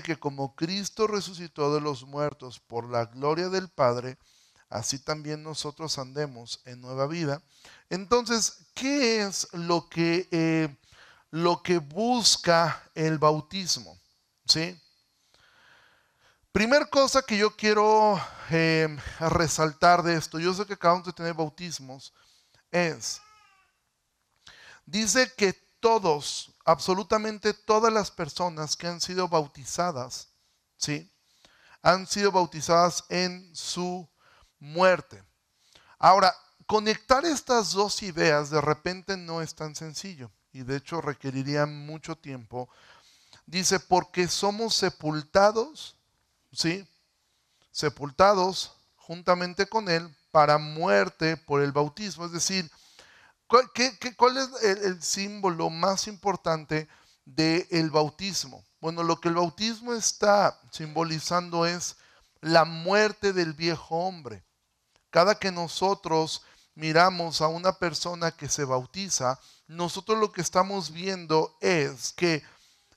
que como Cristo resucitó de los muertos por la gloria del Padre, así también nosotros andemos en nueva vida. Entonces, ¿qué es lo que, eh, lo que busca el bautismo? ¿Sí? Primer cosa que yo quiero eh, resaltar de esto, yo sé que acabamos de tener bautismos, es, dice que todos, absolutamente todas las personas que han sido bautizadas, ¿sí? Han sido bautizadas en su muerte. Ahora, conectar estas dos ideas de repente no es tan sencillo y de hecho requeriría mucho tiempo. Dice, porque somos sepultados, ¿sí? Sepultados juntamente con Él para muerte por el bautismo. Es decir, ¿cuál, es el, símbolo más importante del bautismo? Bueno, lo que el bautismo está simbolizando es la muerte del viejo hombre. Cada que nosotros miramos a una persona que se bautiza, nosotros lo que estamos viendo es que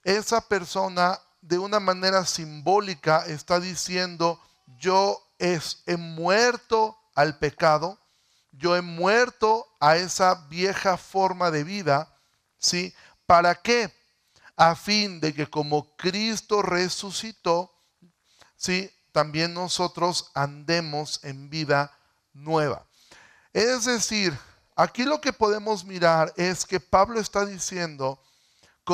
esa persona de una manera simbólica está diciendo, yo he muerto al pecado, yo he muerto a esa vieja forma de vida, ¿sí? ¿Para qué? A fin de que como Cristo resucitó, ¿sí? También nosotros andemos en vida nueva. Es decir, aquí lo que podemos mirar es que Pablo está diciendo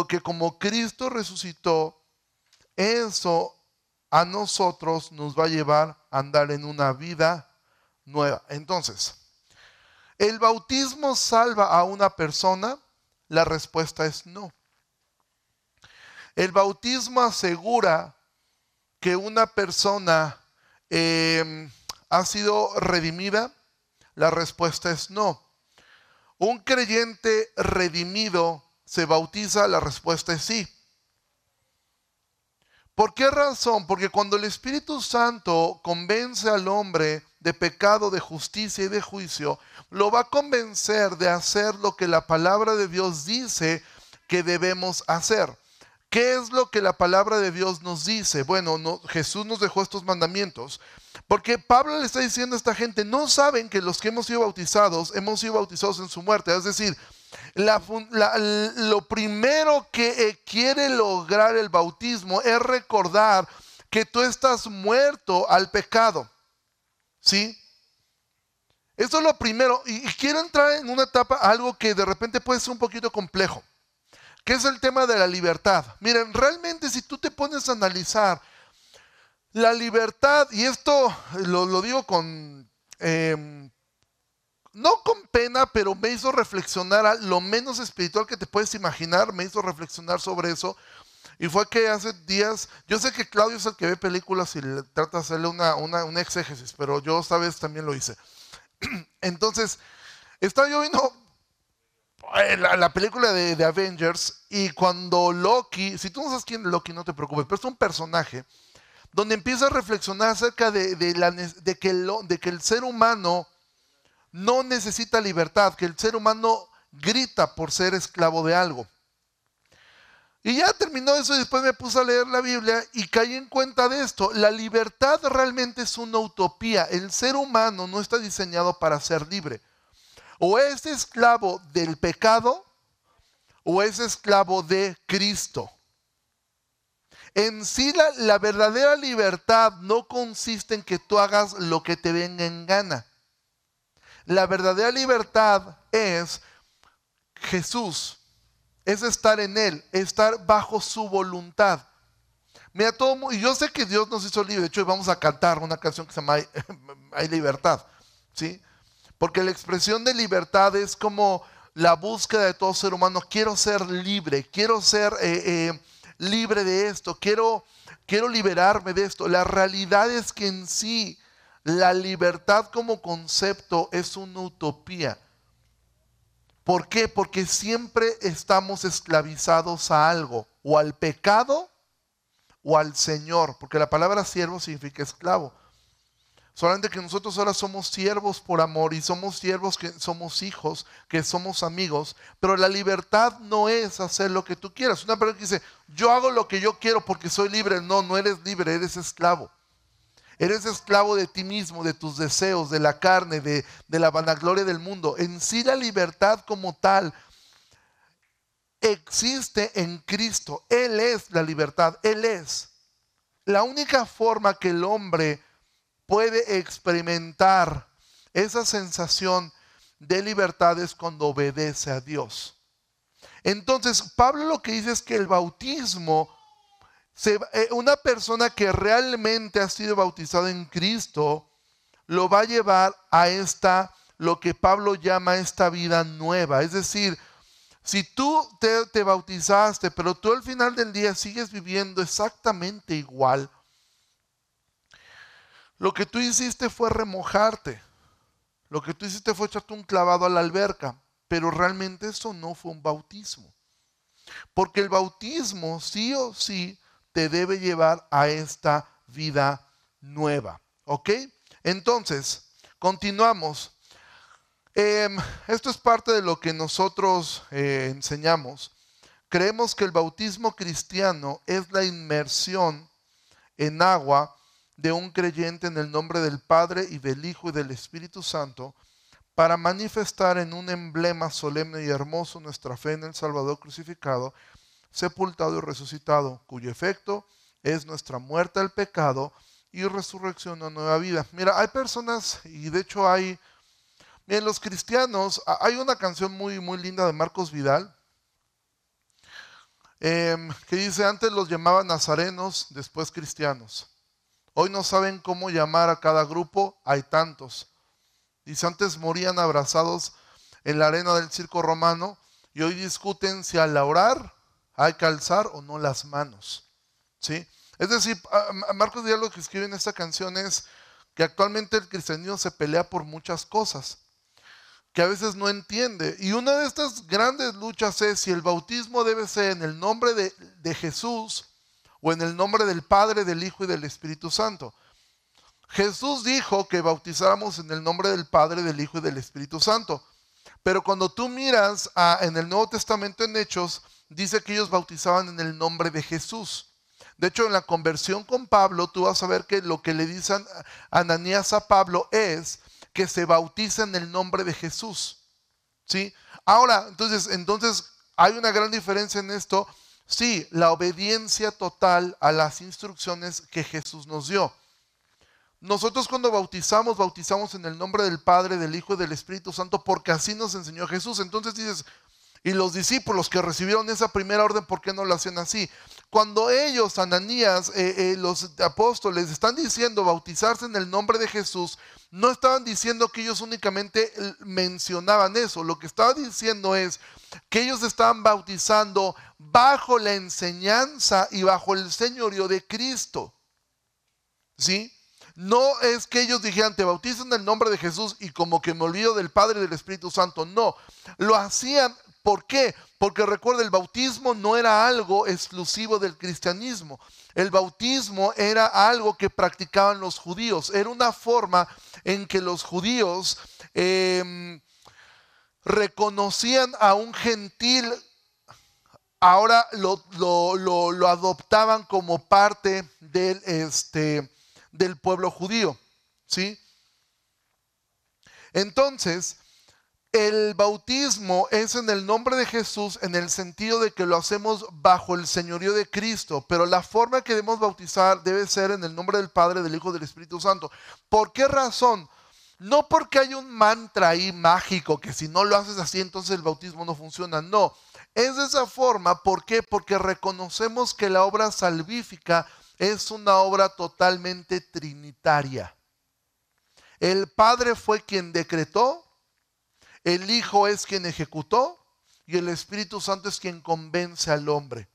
que como Cristo resucitó, eso a nosotros nos va a llevar a andar en una vida nueva. Entonces, ¿el bautismo salva a una persona? La respuesta es no. El bautismo asegura que una persona eh, ha sido redimida? La respuesta es no. ¿Un creyente redimido se bautiza? La respuesta es sí. ¿Por qué razón? Porque cuando el Espíritu Santo convence al hombre de pecado, de justicia y de juicio, lo va a convencer de hacer lo que la palabra de Dios dice que debemos hacer. ¿Qué es lo que la palabra de Dios nos dice? Bueno, Jesús nos dejó estos mandamientos, porque Pablo le está diciendo a esta gente, no saben que los que hemos sido bautizados, hemos sido bautizados en su muerte. Es decir, lo primero que eh, quiere lograr el bautismo es recordar que tú estás muerto al pecado. ¿Sí? Eso es lo primero. Y, quiero entrar en una etapa, algo que de repente puede ser un poquito complejo, que es el tema de la libertad. Miren, realmente si tú te pones a analizar la libertad, y esto lo, digo con, em, no con pena, pero me hizo reflexionar a lo menos espiritual que te puedes imaginar, me hizo reflexionar sobre eso. Y fue que hace días, yo sé que Claudio es el que ve películas y trata de hacerle una, una, exégesis, pero yo esta vez también lo hice. Entonces, estaba yo viendo eh, la, película de, de, Avengers y cuando Loki, si tú no sabes quién es Loki, no te preocupes, pero es un personaje donde empieza a reflexionar acerca de, que el, ser humano no necesita libertad, que el ser humano grita por ser esclavo de algo. Y ya terminó eso y después me puse a leer la Biblia y caí en cuenta de esto. La libertad realmente es una utopía. El ser humano no está diseñado para ser libre. O es esclavo del pecado o es esclavo de Cristo. En sí la, verdadera libertad no consiste en que tú hagas lo que te venga en gana. La verdadera libertad es Jesús, es estar en Él, estar bajo su voluntad. Mira, todo, y yo sé que Dios nos hizo libre. De hecho, vamos a cantar una canción que se llama Hay, libertad. ¿sí? Porque la expresión de libertad es como la búsqueda de todo ser humano. Quiero ser libre, quiero ser eh, eh, libre de esto, quiero, quiero liberarme de esto. La realidad es que en sí la libertad como concepto es una utopía. ¿Por qué? Porque siempre estamos esclavizados a algo, o al pecado o al Señor, porque la palabra siervo significa esclavo. Solamente que nosotros ahora somos siervos por amor y somos siervos que somos hijos, que somos amigos. Pero la libertad no es hacer lo que tú quieras. Una persona que dice, yo hago lo que yo quiero porque soy libre. No, no eres libre, eres esclavo. Eres esclavo de ti mismo, de tus deseos, de la carne, de, de la vanagloria del mundo. En sí la libertad como tal existe en Cristo. Él es la libertad, Él es. La única forma que el hombre puede experimentar esa sensación de libertad es cuando obedece a Dios. Entonces, Pablo lo que dice es que el bautismo, eh, una persona que realmente ha sido bautizada en Cristo, lo va a llevar a esta, lo que Pablo llama esta vida nueva. Es decir, si tú te, te bautizaste, pero tú al final del día sigues viviendo exactamente igual, lo que tú hiciste fue remojarte. Lo que tú hiciste fue echarte un clavado a la alberca. Pero realmente eso no fue un bautismo. Porque el bautismo sí o sí te debe llevar a esta vida nueva. ¿Ok? Entonces, continuamos. Em, esto es parte de lo que nosotros eh, enseñamos. Creemos que el bautismo cristiano es la inmersión en agua de un creyente en el nombre del Padre y del Hijo y del Espíritu Santo para manifestar en un emblema solemne y hermoso nuestra fe en el Salvador crucificado, sepultado y resucitado, cuyo efecto es nuestra muerte al pecado y resurrección a nueva vida. Mira, hay personas, y de hecho hay, miren, los cristianos, hay una canción muy, muy linda de Marcos Vidal, em, que dice, antes los llamaban nazarenos, después cristianos. Hoy no saben cómo llamar a cada grupo, hay tantos. Dice, antes morían abrazados en la arena del circo romano y hoy discuten si al orar hay que alzar o no las manos. ¿Sí? Es decir, Marcos Díaz lo que escribe en esta canción es que actualmente el cristianismo se pelea por muchas cosas que a veces no entiende. Y una de estas grandes luchas es si el bautismo debe ser en el nombre de, de Jesús o en el nombre del Padre, del Hijo y del Espíritu Santo. Jesús dijo que bautizáramos en el nombre del Padre, del Hijo y del Espíritu Santo. Pero cuando tú miras en el Nuevo Testamento en Hechos, dice que ellos bautizaban en el nombre de Jesús. De hecho, en la conversión con Pablo, tú vas a ver que lo que le dicen Ananías a Pablo es que se bautiza en el nombre de Jesús. ¿Sí? Ahora, entonces, entonces hay una gran diferencia en esto Sí, la obediencia total a las instrucciones que Jesús nos dio. Nosotros cuando bautizamos, bautizamos en el nombre del Padre, del Hijo y del Espíritu Santo, porque así nos enseñó Jesús. Entonces dices, y los discípulos que recibieron esa primera orden, ¿por qué no lo hacen así? Cuando ellos, Ananías, eh, eh, los apóstoles, están diciendo bautizarse en el nombre de Jesús, no estaban diciendo que ellos únicamente mencionaban eso. Lo que estaba diciendo es que ellos estaban bautizando bajo la enseñanza y bajo el señorío de Cristo. ¿Sí? No es que ellos dijeran, te bautizo en el nombre de Jesús y como que me olvido del Padre y del Espíritu Santo. No, lo hacían ¿Por qué? Porque recuerda, el bautismo no era algo exclusivo del cristianismo. El bautismo era algo que practicaban los judíos. Era una forma en que los judíos em, reconocían a un gentil, ahora lo, adoptaban como parte del, este, del pueblo judío. ¿sí? Entonces, el bautismo es en el nombre de Jesús en el sentido de que lo hacemos bajo el señorío de Cristo, pero la forma que debemos bautizar debe ser en el nombre del Padre, del Hijo del Espíritu Santo. ¿Por qué razón? No porque hay un mantra ahí mágico que si no lo haces así entonces el bautismo no funciona, no. Es de esa forma, ¿por qué? Porque reconocemos que la obra salvífica es una obra totalmente trinitaria. El Padre fue quien decretó, el Hijo es quien ejecutó y el Espíritu Santo es quien convence al hombre.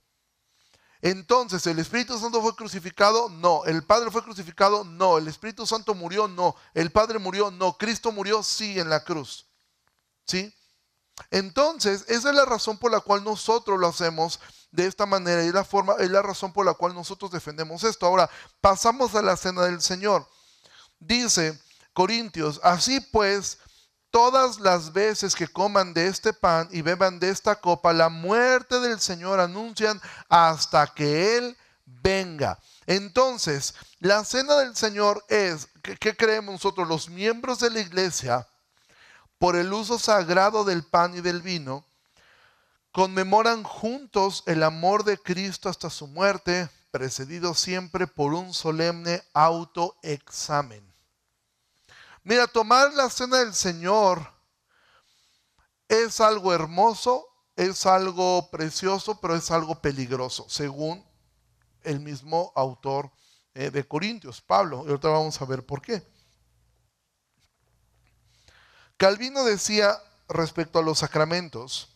Entonces, ¿el Espíritu Santo fue crucificado? No. ¿El Padre fue crucificado? No. ¿El Espíritu Santo murió? No. ¿El Padre murió? No. ¿Cristo murió? Sí, en la cruz. ¿Sí? Entonces, esa es la razón por la cual nosotros lo hacemos de esta manera y la forma, es la razón por la cual nosotros defendemos esto. Ahora, pasamos a la cena del Señor. Dice Corintios, así pues, todas las veces que coman de este pan y beban de esta copa, la muerte del Señor anuncian hasta que Él venga. Entonces, la cena del Señor es, ¿qué, creemos nosotros los miembros de la iglesia? Por el uso sagrado del pan y del vino, conmemoran juntos el amor de Cristo hasta su muerte, precedido siempre por un solemne autoexamen. Mira, tomar la cena del Señor es algo hermoso, es algo precioso, pero es algo peligroso, según el mismo autor eh, de Corintios, Pablo. Y ahorita vamos a ver por qué. Calvino decía respecto a los sacramentos,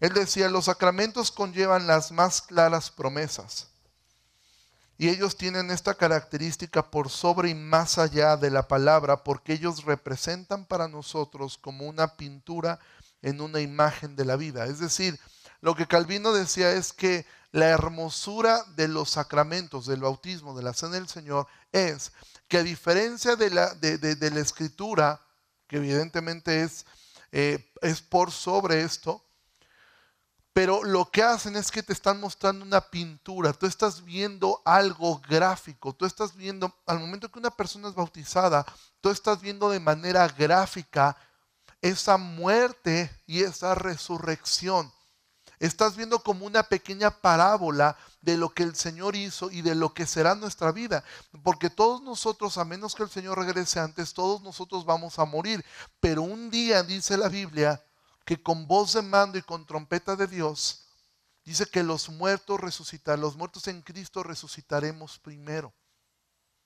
él decía, los sacramentos conllevan las más claras promesas. Y ellos tienen esta característica por sobre y más allá de la palabra, porque ellos representan para nosotros como una pintura en una imagen de la vida. Es decir, lo que Calvino decía es que la hermosura de los sacramentos, del bautismo, de la cena del Señor, es que a diferencia de la, de, la escritura, que evidentemente es, eh, es por sobre esto, pero lo que hacen es que te están mostrando una pintura, tú estás viendo algo gráfico, tú estás viendo, al momento que una persona es bautizada, tú estás viendo de manera gráfica esa muerte y esa resurrección. Estás viendo como una pequeña parábola de lo que el Señor hizo y de lo que será nuestra vida. Porque todos nosotros, a menos que el Señor regrese antes, todos nosotros vamos a morir. Pero un día dice la Biblia que con voz de mando y con trompeta de Dios, dice que los muertos resucitarán, los muertos en Cristo resucitaremos primero.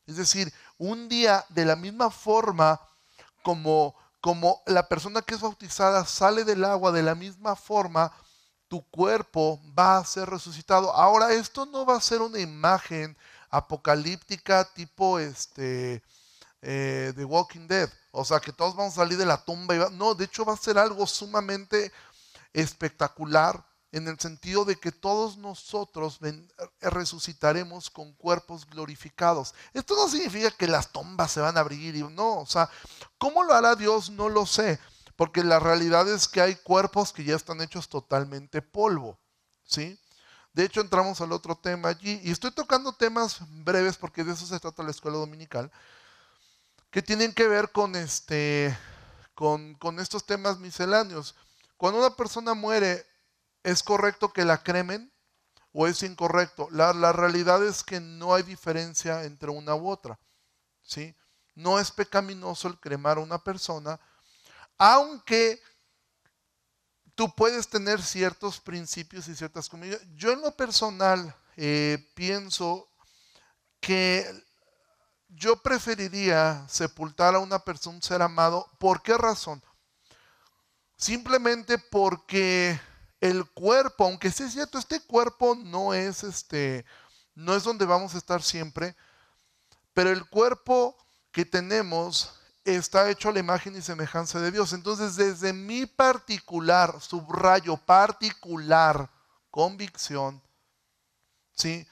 Es decir, un día de la misma forma como, como la persona que es bautizada sale del agua, de la misma forma tu cuerpo va a ser resucitado. Ahora, esto no va a ser una imagen apocalíptica tipo este eh, The Walking Dead. O sea, que todos vamos a salir de la tumba. Y no, de hecho va a ser algo sumamente espectacular en el sentido de que todos nosotros resucitaremos con cuerpos glorificados. Esto no significa que las tumbas se van a abrir y no, o sea, ¿cómo lo hará Dios? No lo sé. Porque la realidad es que hay cuerpos que ya están hechos totalmente polvo, ¿sí? De hecho, entramos al otro tema allí y estoy tocando temas breves porque de eso se trata la escuela dominical, que tienen que ver con, este, con, estos temas misceláneos. Cuando una persona muere, ¿es correcto que la cremen o es incorrecto? La, la realidad es que no hay diferencia entre una u otra, ¿sí? No es pecaminoso el cremar a una persona, aunque tú puedes tener ciertos principios y ciertas comidas. Yo en lo personal eh, pienso que yo preferiría sepultar a una persona, ser amado. ¿Por qué razón? Simplemente porque el cuerpo, aunque sí es cierto, este cuerpo no es este, no es donde vamos a estar siempre, pero el cuerpo que tenemos está hecho a la imagen y semejanza de Dios. Entonces, desde mi particular, subrayo, particular convicción, ¿sí?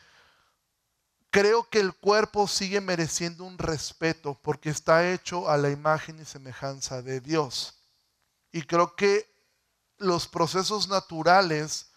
Creo que el cuerpo sigue mereciendo un respeto porque está hecho a la imagen y semejanza de Dios. Y creo que los procesos naturales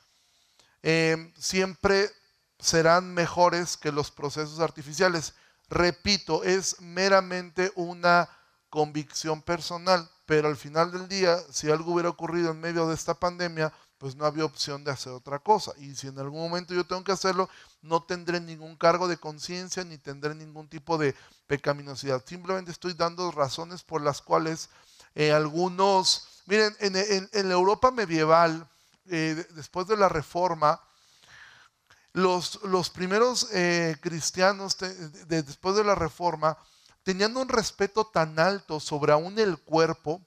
eh, siempre serán mejores que los procesos artificiales. Repito, es meramente una convicción personal, pero al final del día, si algo hubiera ocurrido en medio de esta pandemia, pues no había opción de hacer otra cosa. Y si en algún momento yo tengo que hacerlo, no tendré ningún cargo de conciencia ni tendré ningún tipo de pecaminosidad. Simplemente estoy dando razones por las cuales eh, algunos, miren, en, la Europa medieval, eh, después de la reforma, los, los primeros eh, cristianos después de la reforma tenían un respeto tan alto sobre aún el cuerpo,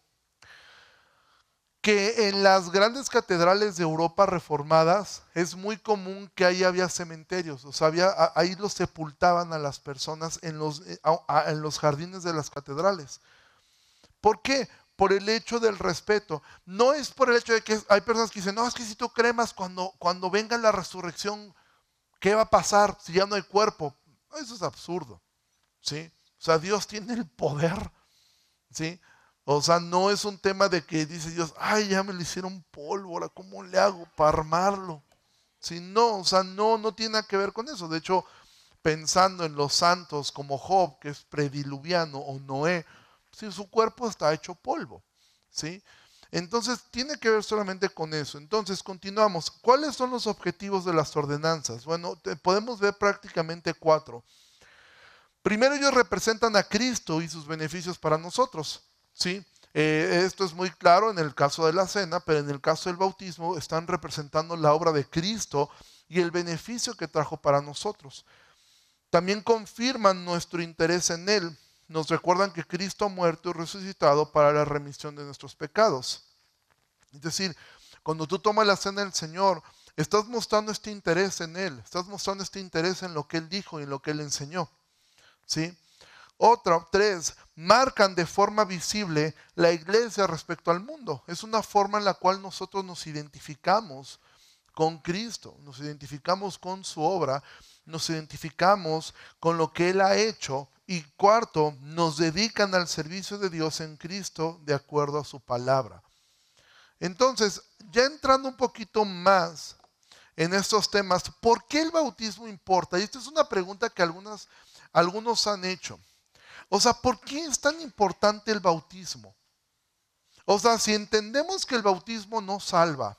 que en las grandes catedrales de Europa reformadas es muy común que ahí había cementerios, o sea, ahí los sepultaban a las personas en los, eh, en los jardines de las catedrales. ¿Por qué? Por el hecho del respeto. No es por el hecho de que hay personas que dicen, no, es que si tú cremas cuando, cuando venga la resurrección, ¿qué va a pasar si ya no hay cuerpo? Eso es absurdo, ¿sí? O sea, Dios tiene el poder, ¿sí? O sea, no es un tema de que dice Dios, ay, ya me lo hicieron pólvora, ¿cómo le hago para armarlo? Si no, o sea, no, no tiene nada que ver con eso. De hecho, pensando en los santos como Job, que es prediluviano, o Noé, si su cuerpo está hecho polvo, ¿sí? Entonces, tiene que ver solamente con eso. Entonces, continuamos. ¿Cuáles son los objetivos de las ordenanzas? Bueno, podemos ver prácticamente cuatro. Primero, ellos representan a Cristo y sus beneficios para nosotros. ¿Sí? Eh, esto es muy claro en el caso de la cena, pero en el caso del bautismo están representando la obra de Cristo y el beneficio que trajo para nosotros. También confirman nuestro interés en Él. Nos recuerdan que Cristo ha muerto y resucitado para la remisión de nuestros pecados. Es decir, cuando tú tomas la cena del Señor, estás mostrando este interés en Él, estás mostrando este interés en lo que Él dijo y en lo que Él enseñó. ¿Sí? Otra, tres, marcan de forma visible la iglesia respecto al mundo. Es una forma en la cual nosotros nos identificamos con Cristo, nos identificamos con su obra, nos identificamos con lo que Él ha hecho. Y cuarto, nos dedican al servicio de Dios en Cristo de acuerdo a su palabra. Entonces, ya entrando un poquito más en estos temas, ¿por qué el bautismo importa? Y esta es una pregunta que algunas, algunos han hecho. O sea, ¿por qué es tan importante el bautismo? O sea, si entendemos que el bautismo no salva,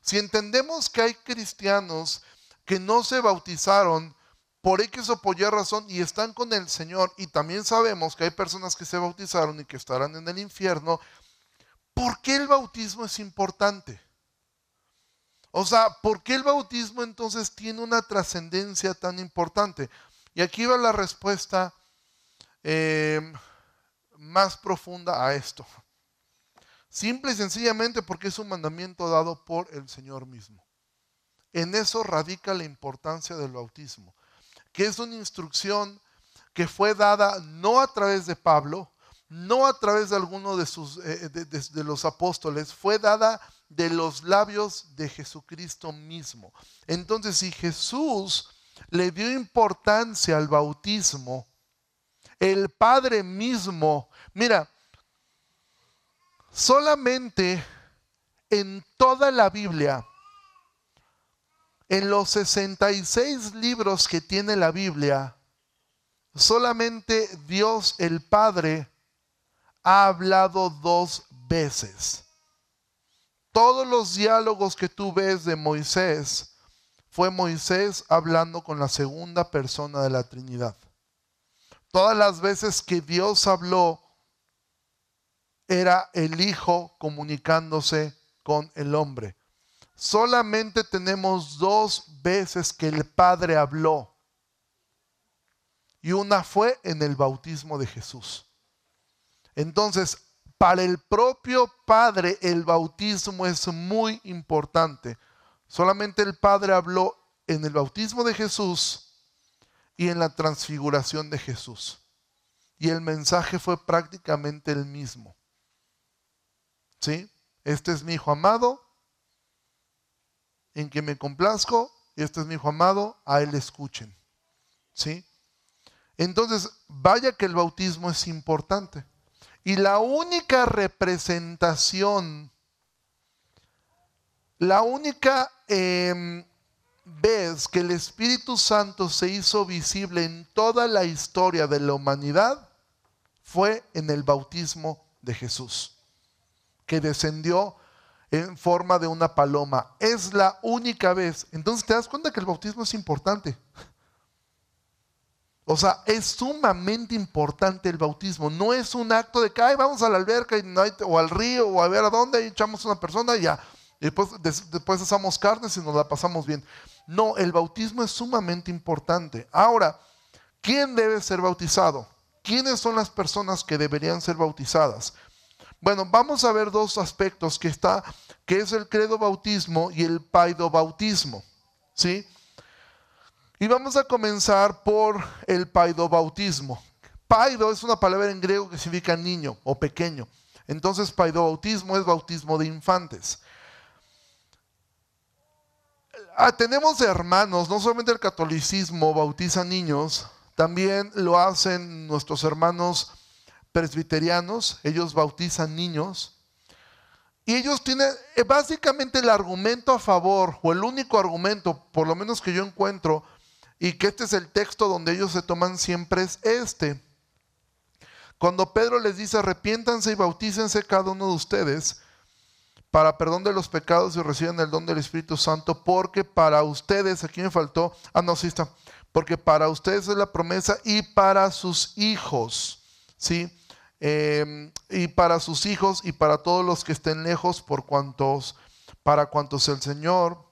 si entendemos que hay cristianos que no se bautizaron por X o por Y razón y están con el Señor, y también sabemos que hay personas que se bautizaron y que estarán en el infierno, ¿por qué el bautismo es importante? O sea, ¿por qué el bautismo entonces tiene una trascendencia tan importante? Y aquí va la respuesta Em, más profunda a esto. Simple y sencillamente porque es un mandamiento dado por el Señor mismo. En eso radica la importancia del bautismo, que es una instrucción que fue dada no a través de Pablo, no a través de alguno de, sus, eh, de los apóstoles, fue dada de los labios de Jesucristo mismo. Entonces, si Jesús le dio importancia al bautismo, el Padre mismo. Mira, solamente en toda la Biblia, en los 66 libros que tiene la Biblia, solamente Dios el Padre ha hablado dos veces. Todos los diálogos que tú ves de Moisés fue Moisés hablando con la segunda persona de la Trinidad. Todas las veces que Dios habló, era el Hijo comunicándose con el hombre. Solamente tenemos dos veces que el Padre habló. Y una fue en el bautismo de Jesús. Entonces, para el propio Padre el bautismo es muy importante. Solamente el Padre habló en el bautismo de Jesús y en la transfiguración de Jesús. Y el mensaje fue prácticamente el mismo. ¿Sí? Este es mi hijo amado, en que me complazco, este es mi hijo amado, a él escuchen. ¿Sí? Entonces, vaya que el bautismo es importante. Y la única representación, la única eh, ves que el Espíritu Santo se hizo visible en toda la historia de la humanidad fue en el bautismo de Jesús, que descendió en forma de una paloma. Es la única vez. Entonces te das cuenta que el bautismo es importante. O sea, es sumamente importante el bautismo. No es un acto de que vamos a la alberca o al río o a ver a dónde y echamos una persona y ya. Después, después asamos carnes y nos la pasamos bien. No, el bautismo es sumamente importante. Ahora, ¿quién debe ser bautizado? ¿Quiénes son las personas que deberían ser bautizadas? Bueno, vamos a ver dos aspectos que está, que es el credo bautismo y el paido bautismo. ¿Sí? Y vamos a comenzar por el paido bautismo. Paido es una palabra en griego que significa niño o pequeño. Entonces, paido bautismo es bautismo de infantes. Ah, tenemos hermanos, no solamente el catolicismo bautiza niños, también lo hacen nuestros hermanos presbiterianos, ellos bautizan niños. Y ellos tienen eh, básicamente el argumento a favor, o el único argumento, por lo menos que yo encuentro, y que este es el texto donde ellos se toman siempre, es este. Cuando Pedro les dice, arrepiéntanse y bautícense cada uno de ustedes para perdón de los pecados y reciban el don del Espíritu Santo, porque para ustedes, aquí me faltó, ah, no, sí está, porque para ustedes es la promesa y para sus hijos, ¿sí? Em, y para sus hijos y para todos los que estén lejos, por cuantos, para cuantos el Señor,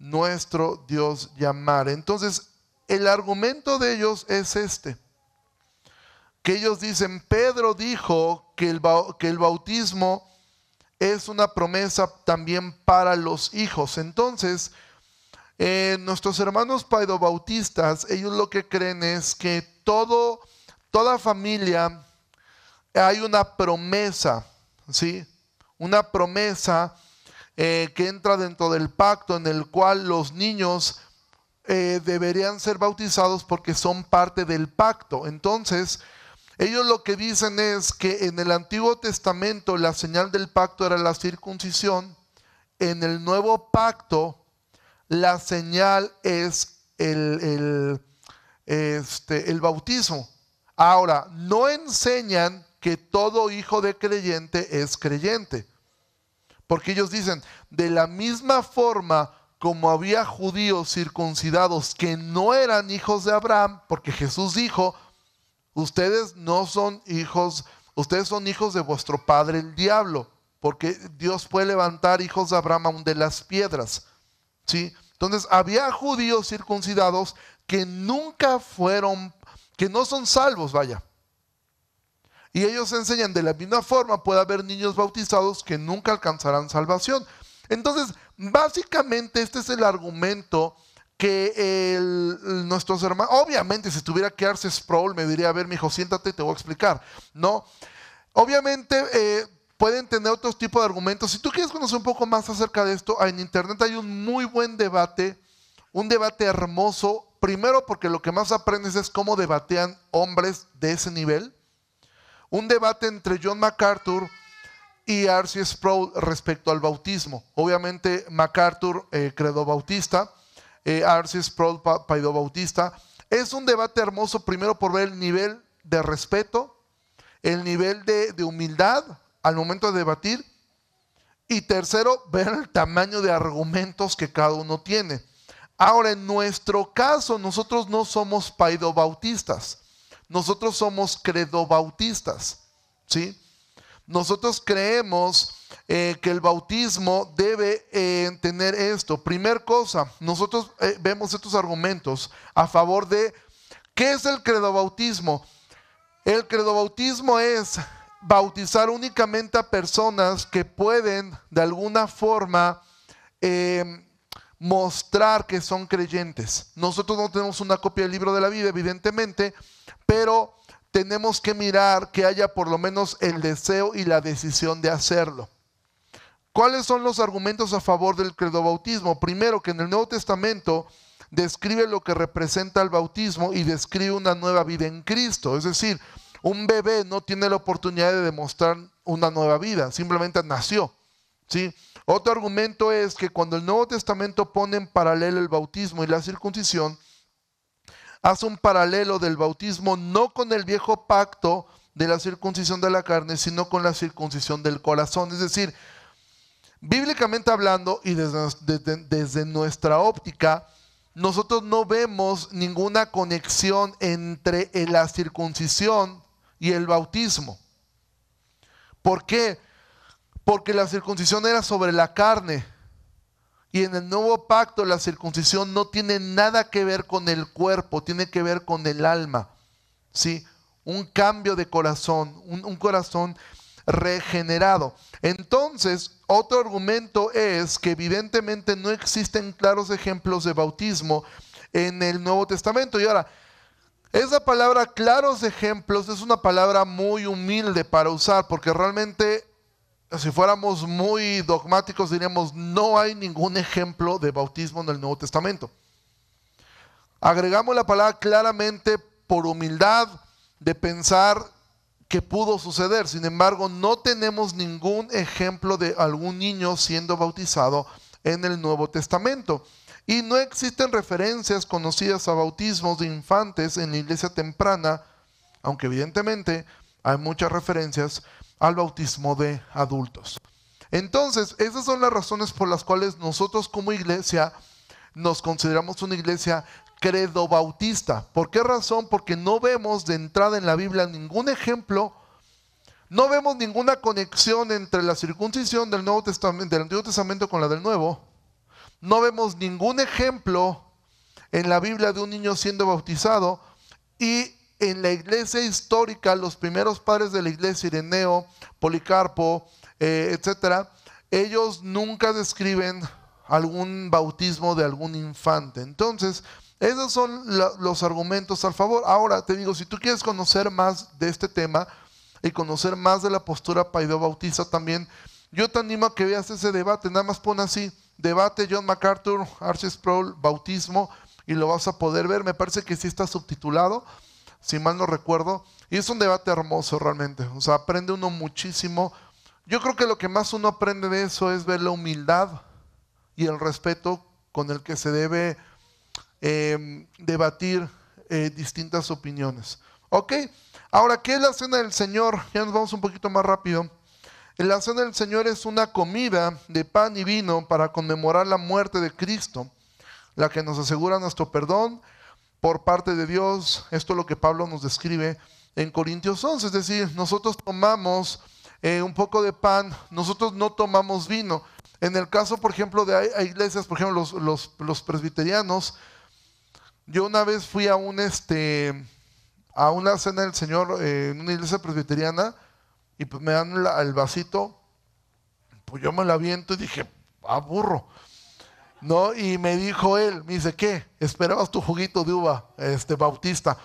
nuestro Dios llamar. Entonces, el argumento de ellos es este, que ellos dicen, Pedro dijo que el, que el bautismo es una promesa también para los hijos. Entonces, eh, nuestros hermanos paidobautistas, ellos lo que creen es que todo, toda familia hay una promesa, ¿sí? Una promesa eh, que entra dentro del pacto en el cual los niños eh, deberían ser bautizados porque son parte del pacto. Entonces, ellos lo que dicen es que en el Antiguo Testamento la señal del pacto era la circuncisión, en el nuevo pacto la señal es el, el, este, el bautismo. Ahora, no enseñan que todo hijo de creyente es creyente. Porque ellos dicen, de la misma forma como había judíos circuncidados que no eran hijos de Abraham, porque Jesús dijo, ustedes no son hijos, ustedes son hijos de vuestro padre el diablo, porque Dios puede levantar hijos de Abraham aún de las piedras. ¿sí? Entonces, había judíos circuncidados que nunca fueron, que no son salvos, vaya. Y ellos enseñan de la misma forma, puede haber niños bautizados que nunca alcanzarán salvación. Entonces, básicamente este es el argumento que nuestros hermanos, obviamente si tuviera que darse Sproul me diría, a ver, mi hijo, siéntate te voy a explicar. No, obviamente eh, pueden tener otros tipos de argumentos. Si tú quieres conocer un poco más acerca de esto, en internet hay un muy buen debate, un debate hermoso. Primero porque lo que más aprendes es cómo debatean hombres de ese nivel un debate entre John MacArthur y R.C. Sproul respecto al bautismo. Obviamente MacArthur, eh, credo bautista, eh, R.C. Sproul, paido bautista. Es un debate hermoso primero por ver el nivel de respeto, el nivel de, de humildad al momento de debatir y tercero, ver el tamaño de argumentos que cada uno tiene. Ahora, en nuestro caso, nosotros no somos paidobautistas. Nosotros somos credobautistas, ¿sí? Nosotros creemos eh, que el bautismo debe eh, tener esto. Primer cosa, nosotros eh, vemos estos argumentos a favor de ¿qué es el credobautismo? El credobautismo es bautizar únicamente a personas que pueden de alguna forma mostrar que son creyentes. Nosotros no tenemos una copia del libro de la vida, evidentemente, pero tenemos que mirar que haya por lo menos el deseo y la decisión de hacerlo. ¿Cuáles son los argumentos a favor del credo bautismo? Primero, que en el Nuevo Testamento describe lo que representa el bautismo y describe una nueva vida en Cristo. Es decir, un bebé no tiene la oportunidad de demostrar una nueva vida, simplemente nació. ¿sí? Otro argumento es que cuando el Nuevo Testamento pone en paralelo el bautismo y la circuncisión, hace un paralelo del bautismo no con el viejo pacto de la circuncisión de la carne, sino con la circuncisión del corazón. Es decir, bíblicamente hablando y desde, nuestra óptica, nosotros no vemos ninguna conexión entre la circuncisión y el bautismo. ¿Por qué? Porque la circuncisión era sobre la carne, y en el nuevo pacto la circuncisión no tiene nada que ver con el cuerpo, tiene que ver con el alma. ¿sí? Un cambio de corazón, un, un corazón regenerado. Entonces, otro argumento es que evidentemente no existen claros ejemplos de bautismo en el Nuevo Testamento. Y ahora, esa palabra claros ejemplos es una palabra muy humilde para usar porque realmente si fuéramos muy dogmáticos, diríamos, no hay ningún ejemplo de bautismo en el Nuevo Testamento. Agregamos la palabra claramente por humildad de pensar que pudo suceder. Sin embargo, no tenemos ningún ejemplo de algún niño siendo bautizado en el Nuevo Testamento. Y no existen referencias conocidas a bautismos de infantes en la iglesia temprana, aunque evidentemente hay muchas referencias al bautismo de adultos. Entonces, esas son las razones por las cuales nosotros como iglesia nos consideramos una iglesia credo bautista. ¿Por qué razón? Porque no vemos de entrada en la Biblia ningún ejemplo, no vemos ninguna conexión entre la circuncisión del, Nuevo Testamento, del Antiguo Testamento con la del Nuevo. No vemos ningún ejemplo en la Biblia de un niño siendo bautizado y en la iglesia histórica, los primeros padres de la iglesia, Ireneo, Policarpo, eh, etcétera, ellos nunca describen algún bautismo de algún infante. Entonces, esos son los argumentos al favor. Ahora te digo, si tú quieres conocer más de este tema y conocer más de la postura Paido Bautista también, yo te animo a que veas ese debate. Nada más pon así, debate John MacArthur, Archie Sproul, bautismo, y lo vas a poder ver. Me parece que sí está subtitulado, si mal no recuerdo. Y es un debate hermoso realmente. O sea, aprende uno muchísimo. Yo creo que lo que más uno aprende de eso es ver la humildad y el respeto con el que se debe Em, debatir eh, distintas opiniones. ¿Ok? Ahora, ¿qué es la cena del Señor? Ya nos vamos un poquito más rápido. La cena del Señor es una comida de pan y vino para conmemorar la muerte de Cristo, la que nos asegura nuestro perdón por parte de Dios. Esto es lo que Pablo nos describe en Corintios 11. Es decir, nosotros tomamos eh, un poco de pan, nosotros no tomamos vino. En el caso, por ejemplo, de iglesias, por ejemplo, los, presbiterianos, yo una vez fui a un este una cena del Señor eh, en una iglesia presbiteriana y pues me dan el vasito, pues yo me la aviento y dije, ah, burro. ¿No? Y me dijo él, me dice, ¿qué? ¿Esperabas tu juguito de uva, este bautista?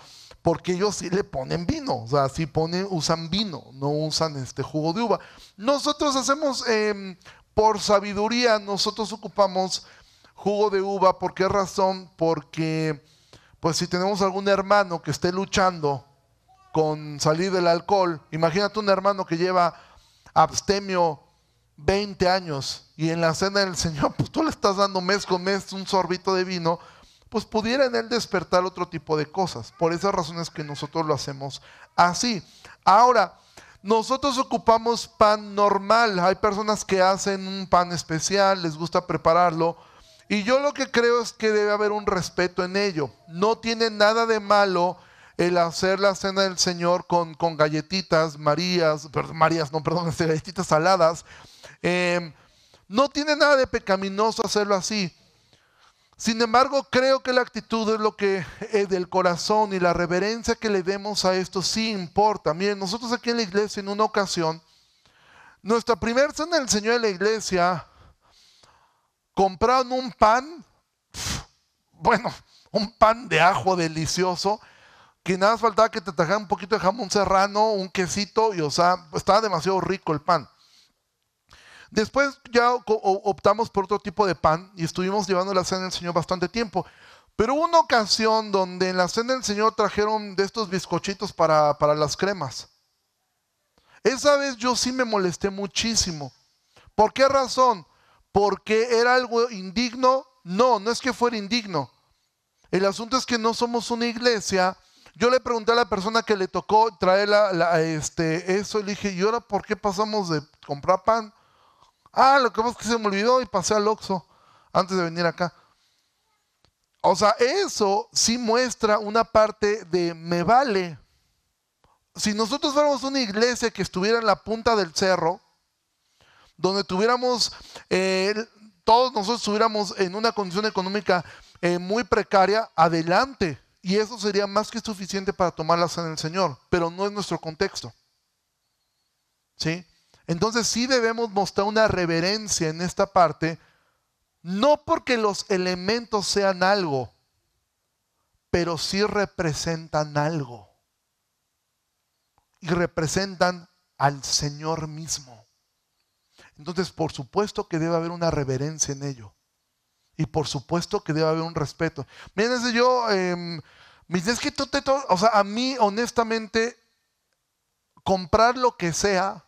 Porque ellos sí le ponen vino, o sea, sí ponen, usan vino, no usan este jugo de uva. Nosotros hacemos, em, por sabiduría, nosotros ocupamos jugo de uva. ¿Por qué razón? Porque, pues si tenemos algún hermano que esté luchando con salir del alcohol, imagínate un hermano que lleva abstemio 20 años y en la cena del Señor, pues tú le estás dando mes con mes un sorbito de vino, pues pudiera en él despertar otro tipo de cosas. Por esas razones que nosotros lo hacemos así. Ahora, nosotros ocupamos pan normal. Hay personas que hacen un pan especial, les gusta prepararlo. Y yo lo que creo es que debe haber un respeto en ello. No tiene nada de malo el hacer la cena del Señor con, con galletitas, Marías, perdón, Marías, no, perdón, galletitas saladas. Em, no tiene nada de pecaminoso hacerlo así. Sin embargo, creo que la actitud es lo que es del corazón y la reverencia que le demos a esto sí importa. Miren, nosotros aquí en la iglesia en una ocasión, nuestra primera cena del Señor en la iglesia compraron un pan, bueno, un pan de ajo delicioso, que nada más faltaba que te trajeran un poquito de jamón serrano, un quesito, y o sea, estaba demasiado rico el pan. Después ya optamos por otro tipo de pan y estuvimos llevando la cena del Señor bastante tiempo. Pero hubo una ocasión donde en la cena del Señor trajeron de estos bizcochitos para, para las cremas. Esa vez yo sí me molesté muchísimo. ¿Por qué razón? porque era algo indigno. No, no es que fuera indigno. El asunto es que no somos una iglesia. Yo le pregunté a la persona que le tocó traer este, eso y le dije, ¿y ahora por qué pasamos de comprar pan? Ah, lo que pasa es que se me olvidó y pasé al Oxxo antes de venir acá. O sea, eso sí muestra una parte de me vale. Si nosotros fuéramos una iglesia que estuviera en la punta del cerro, donde tuviéramos, eh, todos nosotros estuviéramos en una condición económica eh, muy precaria, adelante. Y eso sería más que suficiente para tomar la cena del Señor, pero no es nuestro contexto. ¿Sí? Entonces sí debemos mostrar una reverencia en esta parte, no porque los elementos sean algo, pero sí representan algo. Y representan al Señor mismo. Entonces, por supuesto que debe haber una reverencia en ello. Y por supuesto que debe haber un respeto. Miren, yo, em, Me dice, es que tú te... O sea, a mí honestamente, comprar lo que sea,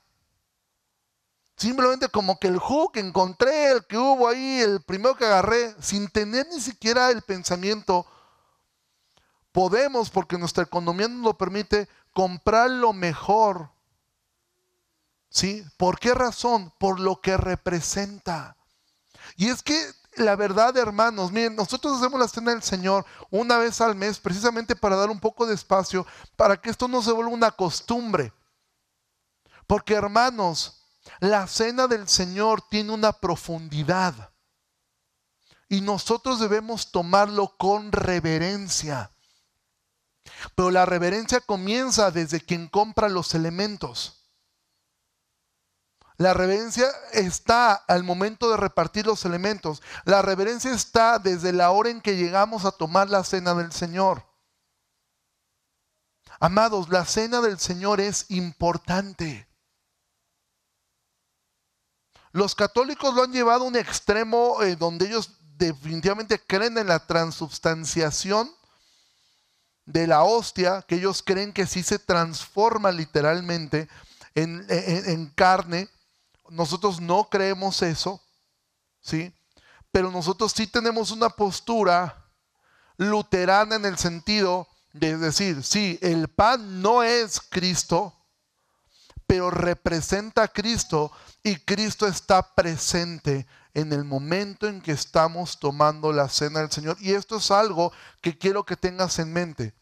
simplemente como que el jugo que encontré, el que hubo ahí, el primero que agarré, sin tener ni siquiera el pensamiento, podemos, porque nuestra economía nos lo permite, comprar lo mejor. ¿Sí? ¿Por qué razón? Por lo que representa. Y es que la verdad, hermanos, miren, nosotros hacemos la cena del Señor una vez al mes precisamente para dar un poco de espacio, para que esto no se vuelva una costumbre. Porque, hermanos, la cena del Señor tiene una profundidad. Y nosotros debemos tomarlo con reverencia. Pero la reverencia comienza desde quien compra los elementos. La reverencia está al momento de repartir los elementos. La reverencia está desde la hora en que llegamos a tomar la cena del Señor. Amados, la cena del Señor es importante. Los católicos lo han llevado a un extremo eh, donde ellos definitivamente creen en la transubstanciación de la hostia, que ellos creen que sí se transforma literalmente en carne nosotros no creemos eso, ¿sí? Pero nosotros sí tenemos una postura luterana en el sentido de decir, sí, el pan no es Cristo, pero representa a Cristo y Cristo está presente en el momento en que estamos tomando la cena del Señor. Y esto es algo que quiero que tengas en mente.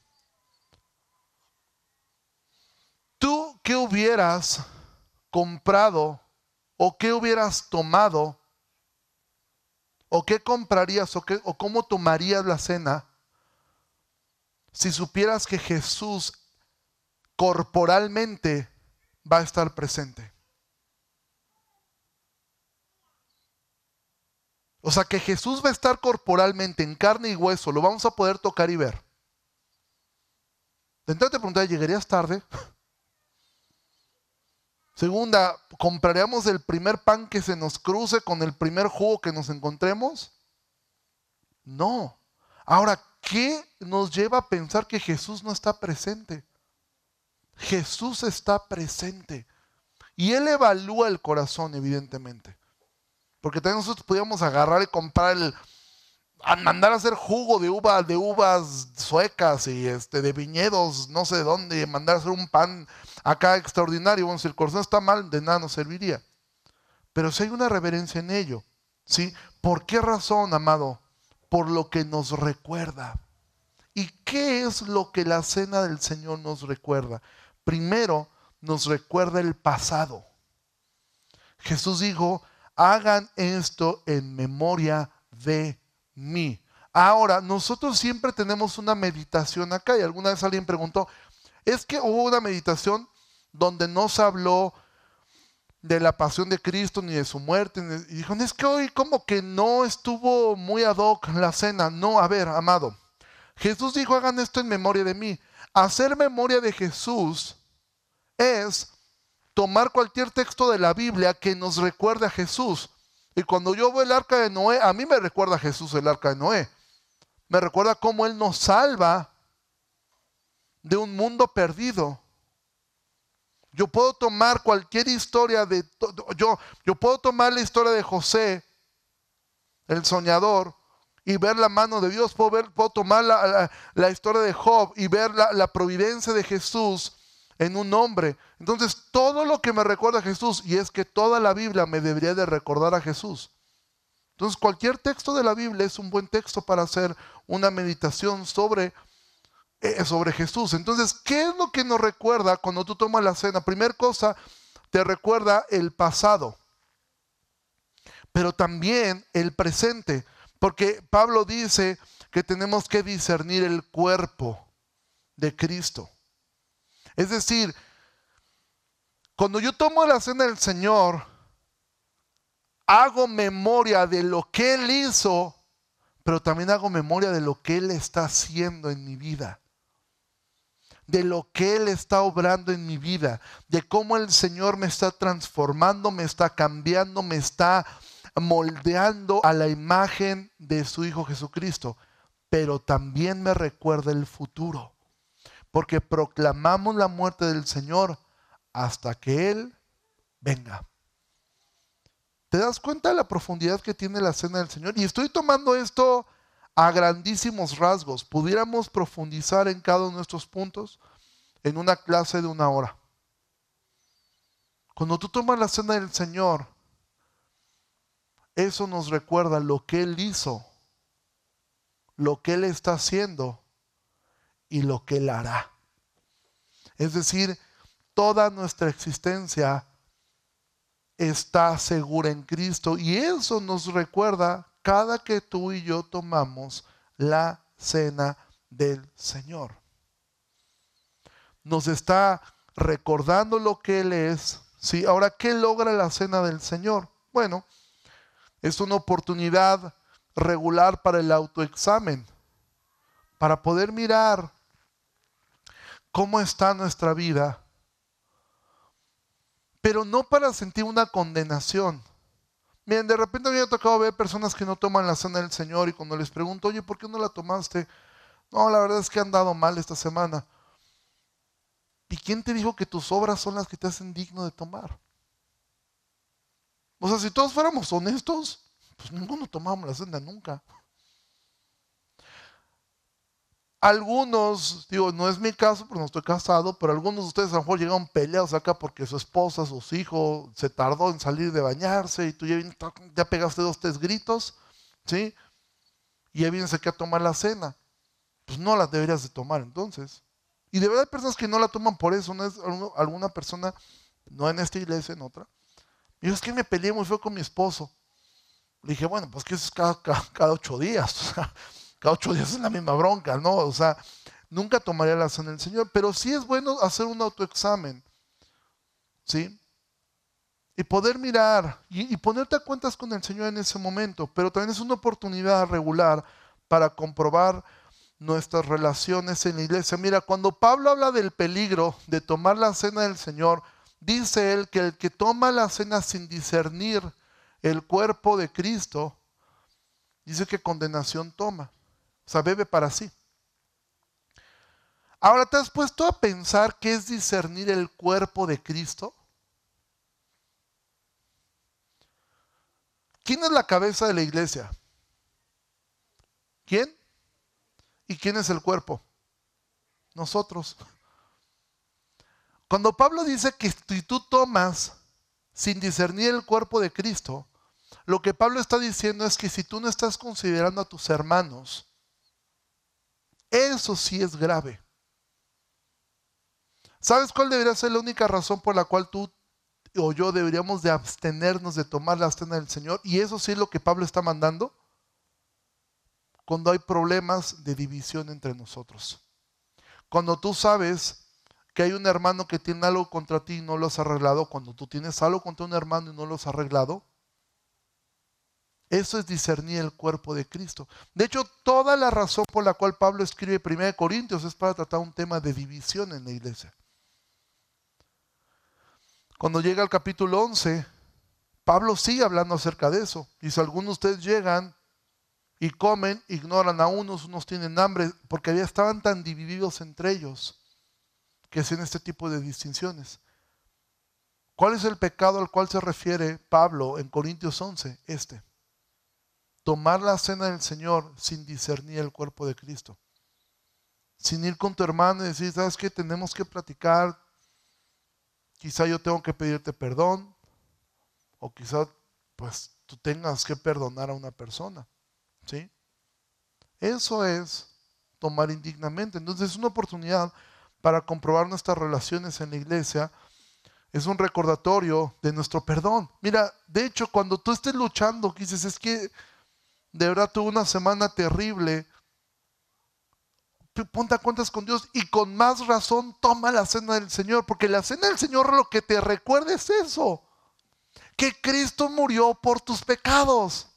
¿Tú qué hubieras comprado ¿O qué hubieras tomado? ¿O qué comprarías? ¿O, qué, o cómo tomarías la cena? Si supieras que Jesús corporalmente va a estar presente. O sea que Jesús va a estar corporalmente en carne y hueso, lo vamos a poder tocar y ver. Entonces te pregunté, ¿llegarías tarde? Segunda, ¿compraríamos el primer pan que se nos cruce con el primer jugo que nos encontremos? No. Ahora, ¿qué nos lleva a pensar que Jesús no está presente? Jesús está presente. Y Él evalúa el corazón, evidentemente. Porque también nosotros podíamos agarrar y comprar el, mandar a hacer jugo de uva, de uvas suecas y este, de viñedos, no sé de dónde, mandar a hacer un pan acá extraordinario. Bueno, si el corazón está mal, de nada nos serviría. Pero si hay una reverencia en ello, ¿sí? ¿Por qué razón, amado? Por lo que nos recuerda. ¿Y qué es lo que la cena del Señor nos recuerda? Primero, nos recuerda el pasado. Jesús dijo, hagan esto en memoria de mí. Ahora, nosotros siempre tenemos una meditación acá y alguna vez alguien preguntó, es que hubo una meditación donde no se habló de la pasión de Cristo ni de su muerte. Y dijo, es que hoy como que no estuvo muy ad hoc la cena. No, a ver, amado. Jesús dijo, hagan esto en memoria de mí. Hacer memoria de Jesús es tomar cualquier texto de la Biblia que nos recuerde a Jesús. Y cuando yo veo el arca de Noé, a mí me recuerda a Jesús el arca de Noé. Me recuerda cómo Él nos salva de un mundo perdido. Yo puedo tomar cualquier historia de yo, yo puedo tomar la historia de José, el soñador, y ver la mano de Dios. Puedo, ver, puedo tomar la, historia de Job y ver la, la providencia de Jesús en un hombre. Entonces, todo lo que me recuerda a Jesús, y es que toda la Biblia me debería de recordar a Jesús. Entonces, cualquier texto de la Biblia es un buen texto para hacer una meditación sobre eh, sobre Jesús. Entonces, ¿qué es lo que nos recuerda cuando tú tomas la cena? Primera cosa, te recuerda el pasado, pero también el presente, porque Pablo dice que tenemos que discernir el cuerpo de Cristo. Es decir, cuando yo tomo la cena del Señor, hago memoria de lo que Él hizo, pero también hago memoria de lo que Él está haciendo en mi vida de lo que Él está obrando en mi vida, de cómo el Señor me está transformando, me está cambiando, me está moldeando a la imagen de su Hijo Jesucristo. pero también me recuerda el futuro, porque proclamamos la muerte del Señor hasta que Él venga. ¿Te das cuenta de la profundidad que tiene la cena del Señor? Y estoy tomando esto a grandísimos rasgos. Pudiéramos profundizar en cada uno de nuestros puntos en una clase de una hora. Cuando tú tomas la cena del Señor, eso nos recuerda lo que Él hizo, lo que Él está haciendo y lo que Él hará. Es decir, toda nuestra existencia está segura en Cristo y eso nos recuerda cada que tú y yo tomamos la cena del Señor. Nos está recordando lo que Él es, ¿Sí? Ahora, ¿qué logra la cena del Señor? Bueno, es una oportunidad regular para el autoexamen, para poder mirar cómo está nuestra vida, pero no para sentir una condenación. Miren, de repente me ha tocado ver personas que no toman la cena del Señor y cuando les pregunto, oye, ¿por qué no la tomaste? No, la verdad es que han dado mal esta semana. ¿Y quién te dijo que tus obras son las que te hacen digno de tomar? O sea, si todos fuéramos honestos, pues ninguno tomamos la senda nunca. Algunos, digo, no es mi caso porque no estoy casado, pero algunos de ustedes a lo mejor llegaron peleados acá porque su esposa, sus hijos, se tardó en salir de bañarse y tú ya, ya pegaste dos, tres gritos, ¿sí? Y ya vienes aquí a tomar la cena. Pues no la deberías de tomar entonces. Y de verdad hay personas que no la toman por eso. No es alguna persona, no en esta iglesia, en otra. Y es que me peleé muy feo con mi esposo. Le dije, bueno, pues que eso es cada, ocho días. cada ocho días es la misma bronca, ¿no? O sea, nunca tomaría la cena del Señor. Pero sí es bueno hacer un autoexamen. ¿Sí? Y poder mirar y, y ponerte a cuentas con el Señor en ese momento. Pero también es una oportunidad regular para comprobar nuestras relaciones en la iglesia. Mira, cuando Pablo habla del peligro de tomar la cena del Señor, dice él que el que toma la cena sin discernir el cuerpo de Cristo, dice que condenación toma. Sea, bebe para sí. Ahora, ¿te has puesto a pensar qué es discernir el cuerpo de Cristo? ¿Quién es la cabeza de la iglesia? ¿Quién? ¿Y quién es el cuerpo? Nosotros. Cuando Pablo dice que si tú tomas sin discernir el cuerpo de Cristo, lo que Pablo está diciendo es que si tú no estás considerando a tus hermanos, eso sí es grave. ¿Sabes cuál debería ser la única razón por la cual tú o yo deberíamos de abstenernos de tomar la cena del Señor? Y eso sí es lo que Pablo está mandando cuando hay problemas de división entre nosotros. Cuando tú sabes que hay un hermano que tiene algo contra ti y no lo has arreglado, cuando tú tienes algo contra un hermano y no lo has arreglado, eso es discernir el cuerpo de Cristo. De hecho, toda la razón por la cual Pablo escribe 1 Corintios es para tratar un tema de división en la iglesia. Cuando llega al capítulo 11, Pablo sigue hablando acerca de eso. Y si algunos de ustedes llegan y comen, ignoran a unos, unos tienen hambre, porque ya estaban tan divididos entre ellos que hacen este tipo de distinciones. ¿Cuál es el pecado al cual se refiere Pablo en Corintios 11? Este. Tomar la cena del Señor sin discernir el cuerpo de Cristo. Sin ir con tu hermano y decir, ¿sabes qué? Tenemos que platicar. Quizá yo tengo que pedirte perdón. O quizá pues tú tengas que perdonar a una persona. ¿Sí? Eso es tomar indignamente. Entonces es una oportunidad para comprobar nuestras relaciones en la iglesia. Es un recordatorio de nuestro perdón. Mira, de hecho, cuando tú estés luchando, dices, es que de verdad tuve una semana terrible, ponte a cuentas con Dios y con más razón toma la cena del Señor, porque la cena del Señor lo que te recuerda es eso, que Cristo murió por tus pecados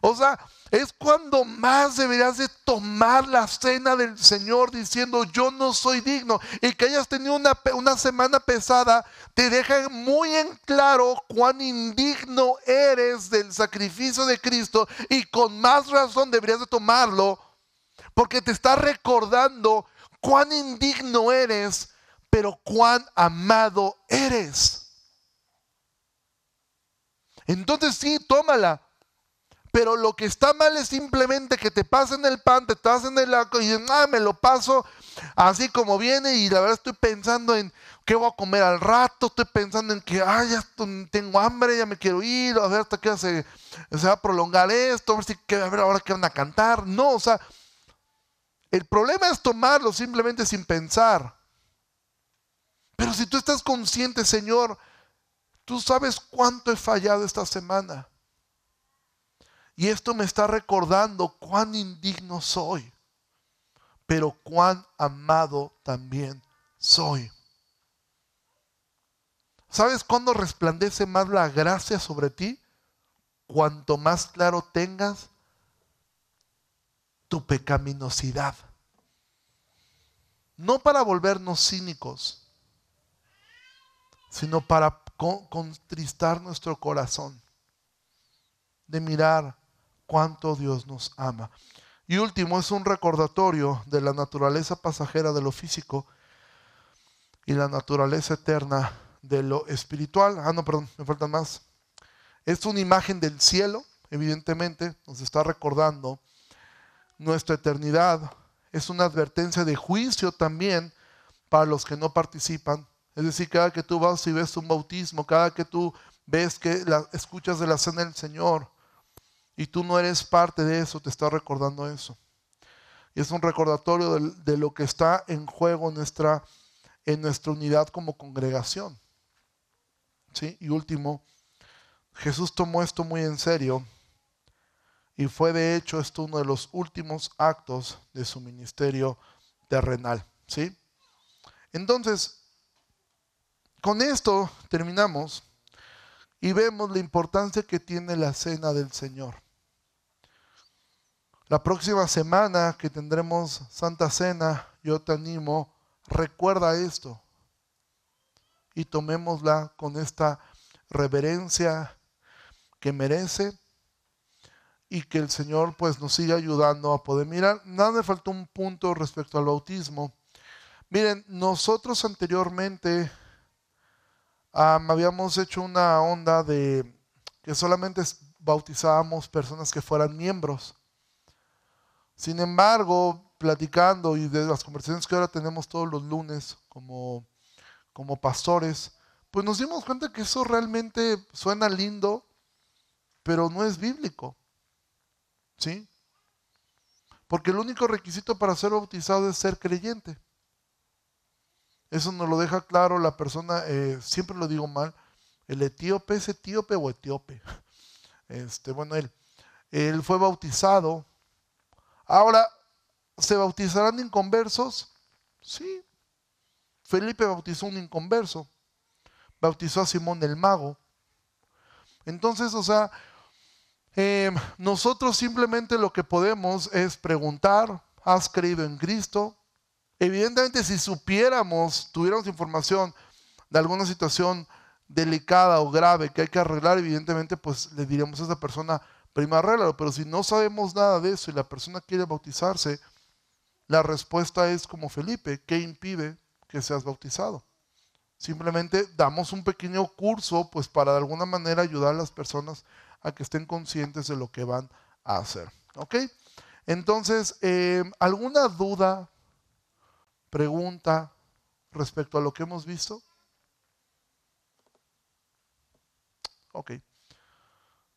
O sea, es cuando más deberías de tomar la cena del Señor diciendo yo no soy digno. Y que hayas tenido una, una, semana pesada te deja muy en claro cuán indigno eres del sacrificio de Cristo y con más razón deberías de tomarlo porque te está recordando cuán indigno eres, pero cuán amado eres. Entonces sí, tómala pero lo que está mal es simplemente que te pasen el pan, te pasen el arco y dicen, ah, me lo paso así como viene y la verdad estoy pensando en qué voy a comer al rato, estoy pensando en que, ah, ya tengo hambre, ya me quiero ir, a ver hasta qué se, va a prolongar esto, a ver, a ver ahora qué van a cantar. No, o sea, el problema es tomarlo simplemente sin pensar. Pero si tú estás consciente, Señor, tú sabes cuánto he fallado esta semana. Y esto me está recordando cuán indigno soy, pero cuán amado también soy. ¿Sabes cuándo resplandece más la gracia sobre ti? Cuanto más claro tengas tu pecaminosidad. No para volvernos cínicos, sino para contristar nuestro corazón, de mirar cuánto Dios nos ama. Y último, es un recordatorio de la naturaleza pasajera de lo físico y la naturaleza eterna de lo espiritual. Ah, no, perdón, me faltan más. Es una imagen del cielo, evidentemente, nos está recordando nuestra eternidad. Es una advertencia de juicio también para los que no participan. Es decir, cada que tú vas y ves un bautismo, cada que tú ves que la, escuchas de la cena del Señor, y tú no eres parte de eso, te está recordando eso. Y es un recordatorio de, lo que está en juego en nuestra, en nuestra unidad como congregación. ¿Sí? Y último, Jesús tomó esto muy en serio y fue de hecho esto uno de los últimos actos de su ministerio terrenal. ¿Sí? Entonces, con esto terminamos y vemos la importancia que tiene la cena del Señor. La próxima semana que tendremos Santa Cena, yo te animo, recuerda esto y tomémosla con esta reverencia que merece y que el Señor pues nos siga ayudando a poder mirar. Nada me faltó un punto respecto al bautismo. Miren, nosotros anteriormente habíamos hecho una onda de que solamente bautizábamos personas que fueran miembros. Sin embargo, platicando y de las conversaciones que ahora tenemos todos los lunes como, como pastores, pues nos dimos cuenta que eso realmente suena lindo, pero no es bíblico. ¿Sí? Porque el único requisito para ser bautizado es ser creyente. Eso nos lo deja claro la persona, eh, siempre lo digo mal, el etíope es etíope o etíope. Este, bueno, él, él fue bautizado Ahora, ¿se bautizarán inconversos? Sí. Felipe bautizó un inconverso. Bautizó a Simón el mago. Entonces, o sea, em, nosotros simplemente lo que podemos es preguntar, ¿has creído en Cristo? Evidentemente, si supiéramos, tuviéramos información de alguna situación delicada o grave que hay que arreglar, evidentemente, pues le diríamos a esa persona, prima regla, pero si no sabemos nada de eso y la persona quiere bautizarse, la respuesta es como Felipe, ¿qué impide que seas bautizado? Simplemente damos un pequeño curso pues para de alguna manera ayudar a las personas a que estén conscientes de lo que van a hacer. ¿Ok? Entonces, eh, ¿alguna duda, pregunta respecto a lo que hemos visto? Ok.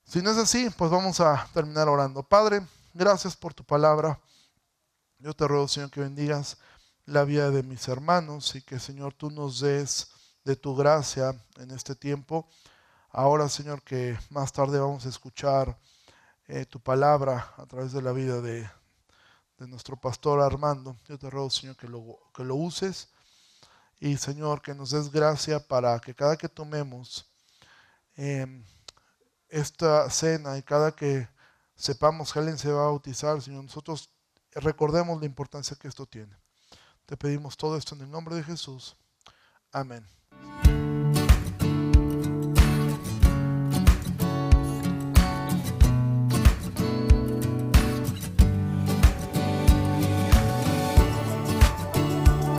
Si no es así, pues vamos a terminar orando. Padre, gracias por tu palabra. Yo te ruego, Señor, que bendigas la vida de mis hermanos y que, Señor, tú nos des de tu gracia en este tiempo. Ahora, Señor, que más tarde vamos a escuchar eh, tu palabra a través de la vida de, nuestro pastor Armando. Yo te ruego, Señor, que lo, que lo uses y, Señor, que nos des gracia para que cada que tomemos... Em, esta cena y cada que sepamos que alguien se va a bautizar, Señor. Nosotros recordemos la importancia que esto tiene. Te pedimos todo esto en el nombre de Jesús. Amén.